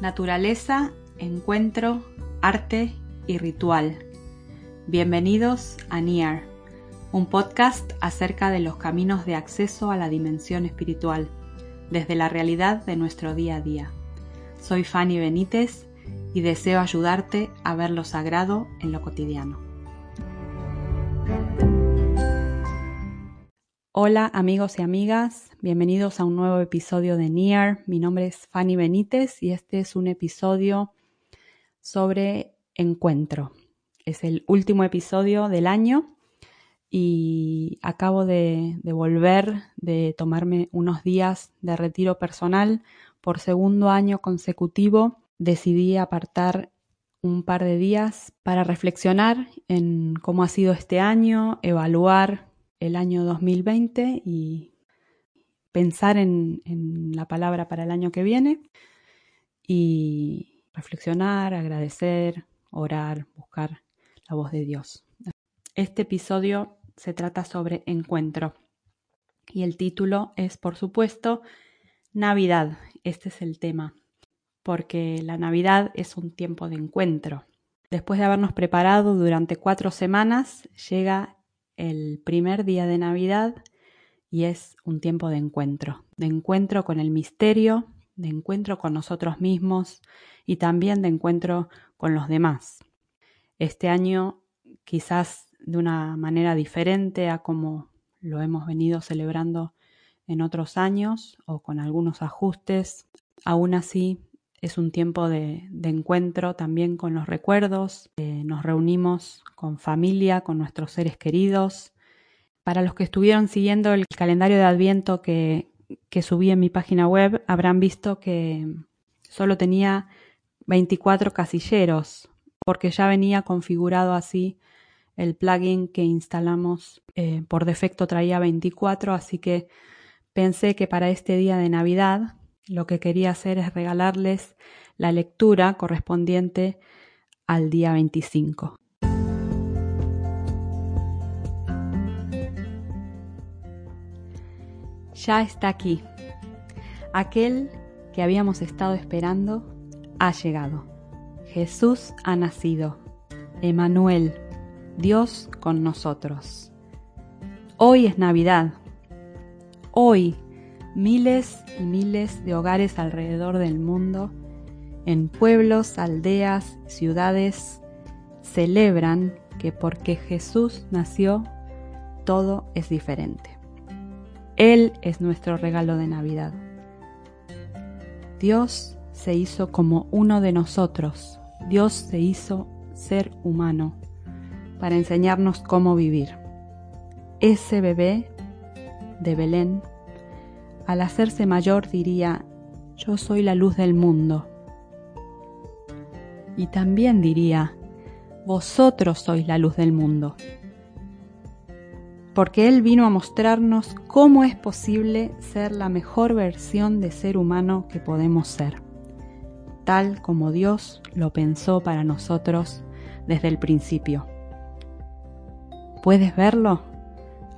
Naturaleza, encuentro, arte y ritual. Bienvenidos a NIAR, un podcast acerca de los caminos de acceso a la dimensión espiritual, desde la realidad de nuestro día a día. Soy Fanny Benítez y deseo ayudarte a ver lo sagrado en lo cotidiano. Hola amigos y amigas, bienvenidos a un nuevo episodio de NIAR. Mi nombre es Fanny Benítez y este es un episodio sobre encuentro. Es el último episodio del año y acabo de, de volver de tomarme unos días de retiro personal. Por segundo año consecutivo decidí apartar un par de días para reflexionar en cómo ha sido este año, evaluar el año 2020 y pensar en, la palabra para el año que viene y reflexionar, agradecer, orar, buscar la voz de Dios. Este episodio se trata sobre encuentro y el título es, por supuesto, Navidad. Este es el tema, porque la Navidad es un tiempo de encuentro. Después de habernos preparado durante cuatro semanas, llega el primer día de Navidad y es un tiempo de encuentro, de encuentro con el misterio, de encuentro con nosotros mismos y también de encuentro con los demás. Este año quizás de una manera diferente a como lo hemos venido celebrando en otros años o con algunos ajustes, aún así es un tiempo de, encuentro también con los recuerdos. Eh, nos reunimos con familia, con nuestros seres queridos. Para los que estuvieron siguiendo el calendario de Adviento que, que subí en mi página web, habrán visto que solo tenía 24 casilleros, porque ya venía configurado así el plugin que instalamos eh, por defecto traía 24, así que pensé que para este día de Navidad lo que quería hacer es regalarles la lectura correspondiente al día 25. Ya está aquí. Aquel que habíamos estado esperando ha llegado. Jesús ha nacido. Emanuel, Dios con nosotros. Hoy es Navidad. Hoy miles y miles de hogares alrededor del mundo, en pueblos, aldeas, ciudades, celebran que porque Jesús nació, todo es diferente. Él es nuestro regalo de Navidad. Dios se hizo como uno de nosotros. Dios se hizo ser humano para enseñarnos cómo vivir. Ese bebé de Belén al hacerse mayor diría, yo soy la luz del mundo. Y también diría, vosotros sois la luz del mundo. Porque Él vino a mostrarnos cómo es posible ser la mejor versión de ser humano que podemos ser, tal como Dios lo pensó para nosotros desde el principio. ¿Puedes verlo?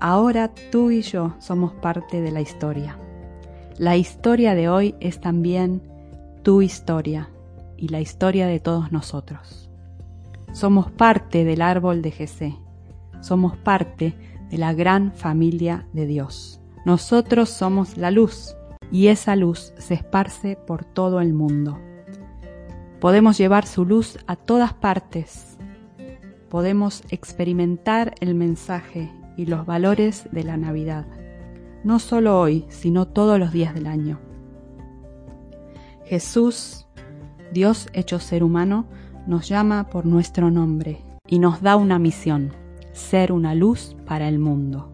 Ahora tú y yo somos parte de la historia. La historia de hoy es también tu historia y la historia de todos nosotros. Somos parte del árbol de Jesé, somos parte de la gran familia de Dios. Nosotros somos la luz y esa luz se esparce por todo el mundo. Podemos llevar su luz a todas partes. Podemos experimentar el mensaje y los valores de la Navidad no solo hoy, sino todos los días del año. Jesús, Dios hecho ser humano, nos llama por nuestro nombre y nos da una misión, ser una luz para el mundo.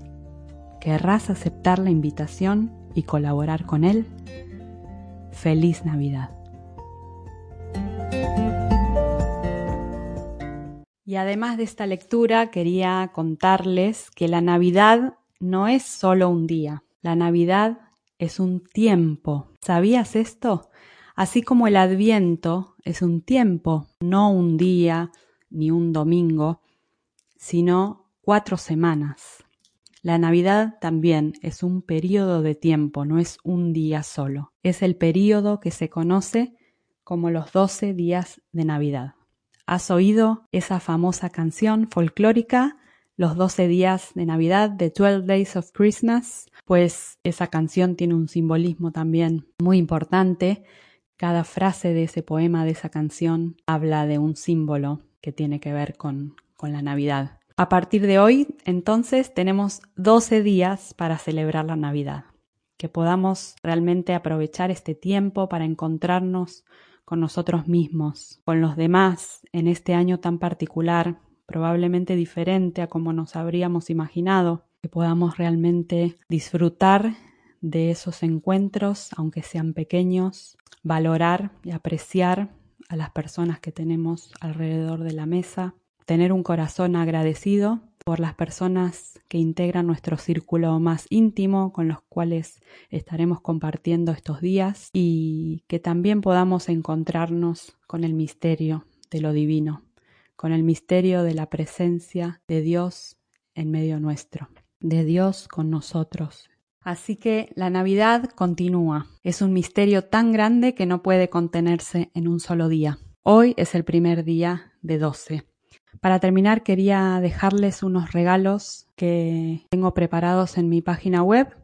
¿Querrás aceptar la invitación y colaborar con Él? Feliz Navidad. Y además de esta lectura, quería contarles que la Navidad no es solo un día. La Navidad es un tiempo. ¿Sabías esto? Así como el Adviento es un tiempo, no un día ni un domingo, sino cuatro semanas. La Navidad también es un periodo de tiempo, no es un día solo. Es el periodo que se conoce como los 12 días de Navidad. ¿Has oído esa famosa canción folclórica, Los 12 días de Navidad, de 12 Days of Christmas? Pues esa canción tiene un simbolismo también muy importante. Cada frase de ese poema, de esa canción, habla de un símbolo que tiene que ver con, con la Navidad. A partir de hoy, entonces, tenemos 12 días para celebrar la Navidad. Que podamos realmente aprovechar este tiempo para encontrarnos con nosotros mismos, con los demás en este año tan particular, probablemente diferente a como nos habríamos imaginado, que podamos realmente disfrutar de esos encuentros, aunque sean pequeños, valorar y apreciar a las personas que tenemos alrededor de la mesa, tener un corazón agradecido por las personas que integran nuestro círculo más íntimo, con los cuales estaremos compartiendo estos días y que también podamos encontrarnos con el misterio de lo divino, con el misterio de la presencia de Dios en medio nuestro, de Dios con nosotros. Así que la Navidad continúa. Es un misterio tan grande que no puede contenerse en un solo día. Hoy es el primer día de doce. Para terminar, quería dejarles unos regalos que tengo preparados en mi página web.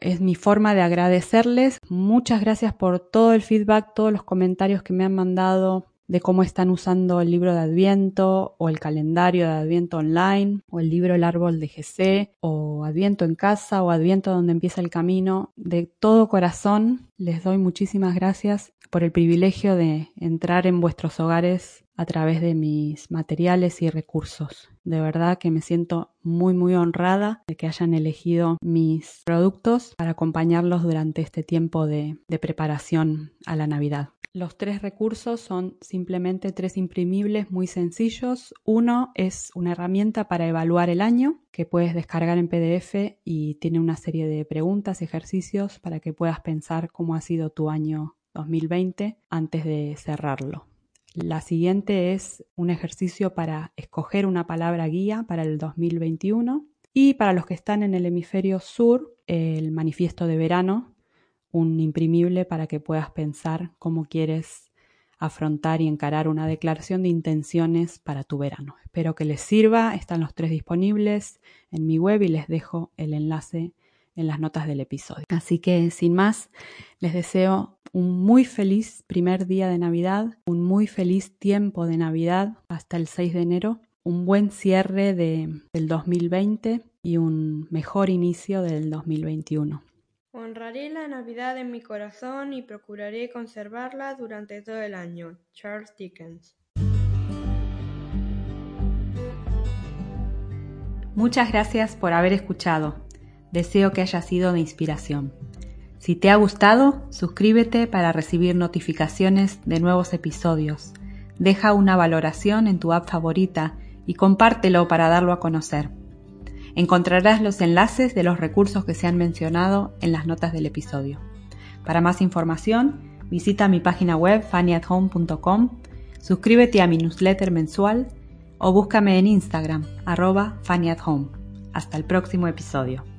Es mi forma de agradecerles. Muchas gracias por todo el feedback, todos los comentarios que me han mandado de cómo están usando el libro de Adviento o el calendario de Adviento online o el libro El árbol de GC o Adviento en casa o Adviento donde empieza el camino. De todo corazón les doy muchísimas gracias por el privilegio de entrar en vuestros hogares a través de mis materiales y recursos. De verdad que me siento muy muy honrada de que hayan elegido mis productos para acompañarlos durante este tiempo de, de preparación a la Navidad. Los tres recursos son simplemente tres imprimibles muy sencillos. Uno es una herramienta para evaluar el año que puedes descargar en PDF y tiene una serie de preguntas y ejercicios para que puedas pensar cómo ha sido tu año 2020 antes de cerrarlo. La siguiente es un ejercicio para escoger una palabra guía para el 2021 y para los que están en el hemisferio sur, el manifiesto de verano, un imprimible para que puedas pensar cómo quieres afrontar y encarar una declaración de intenciones para tu verano. Espero que les sirva, están los tres disponibles en mi web y les dejo el enlace en las notas del episodio. Así que sin más, les deseo un muy feliz primer día de Navidad, un muy feliz tiempo de Navidad hasta el 6 de enero, un buen cierre de, del 2020 y un mejor inicio del 2021. Honraré la Navidad en mi corazón y procuraré conservarla durante todo el año. Charles Dickens. Muchas gracias por haber escuchado. Deseo que haya sido de inspiración. Si te ha gustado, suscríbete para recibir notificaciones de nuevos episodios. Deja una valoración en tu app favorita y compártelo para darlo a conocer. Encontrarás los enlaces de los recursos que se han mencionado en las notas del episodio. Para más información, visita mi página web fannyathome.com, suscríbete a mi newsletter mensual o búscame en Instagram, arroba fannyathome. Hasta el próximo episodio.